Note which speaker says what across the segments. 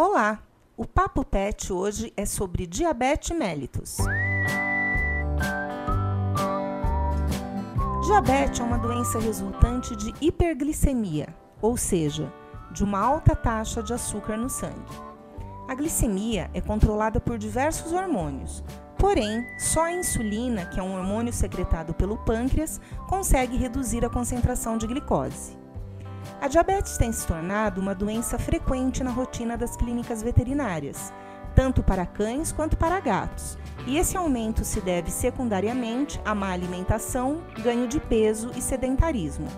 Speaker 1: Olá! O Papo Pet hoje é sobre diabetes mellitus. Diabetes é uma doença resultante de hiperglicemia, ou seja, de uma alta taxa de açúcar no sangue. A glicemia é controlada por diversos hormônios, porém, só a insulina, que é um hormônio secretado pelo pâncreas, consegue reduzir a concentração de glicose. A diabetes tem se tornado uma doença frequente na rotina das clínicas veterinárias, tanto para cães quanto para gatos, e esse aumento se deve secundariamente à má alimentação, ganho de peso e sedentarismo.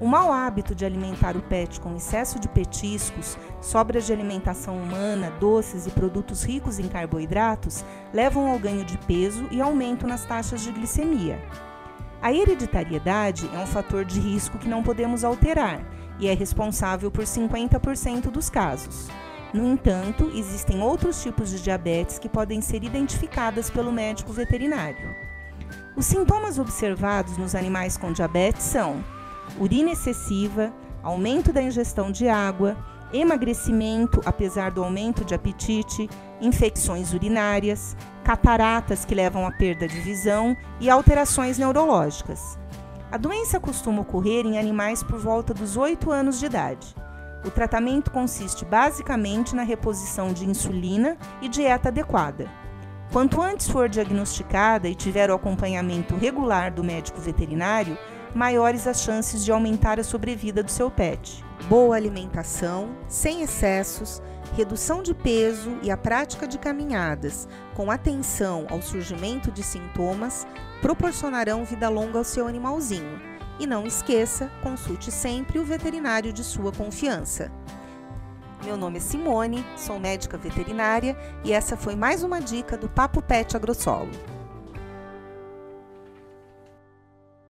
Speaker 1: O mau hábito de alimentar o pet com excesso de petiscos, sobras de alimentação humana, doces e produtos ricos em carboidratos levam ao ganho de peso e aumento nas taxas de glicemia. A hereditariedade é um fator de risco que não podemos alterar e é responsável por 50% dos casos. No entanto, existem outros tipos de diabetes que podem ser identificadas pelo médico veterinário. Os sintomas observados nos animais com diabetes são urina excessiva, aumento da ingestão de água, emagrecimento apesar do aumento de apetite, infecções urinárias, cataratas que levam à perda de visão e alterações neurológicas. A doença costuma ocorrer em animais por volta dos 8 anos de idade. O tratamento consiste basicamente na reposição de insulina e dieta adequada. Quanto antes for diagnosticada e tiver o acompanhamento regular do médico veterinário, maiores as chances de aumentar a sobrevida do seu pet. Boa alimentação, sem excessos, redução de peso e a prática de caminhadas, com atenção ao surgimento de sintomas, proporcionarão vida longa ao seu animalzinho. E não esqueça, consulte sempre o veterinário de sua confiança. Meu nome é Simone, sou médica veterinária e essa foi mais uma dica do Papo Pet Agrosolo.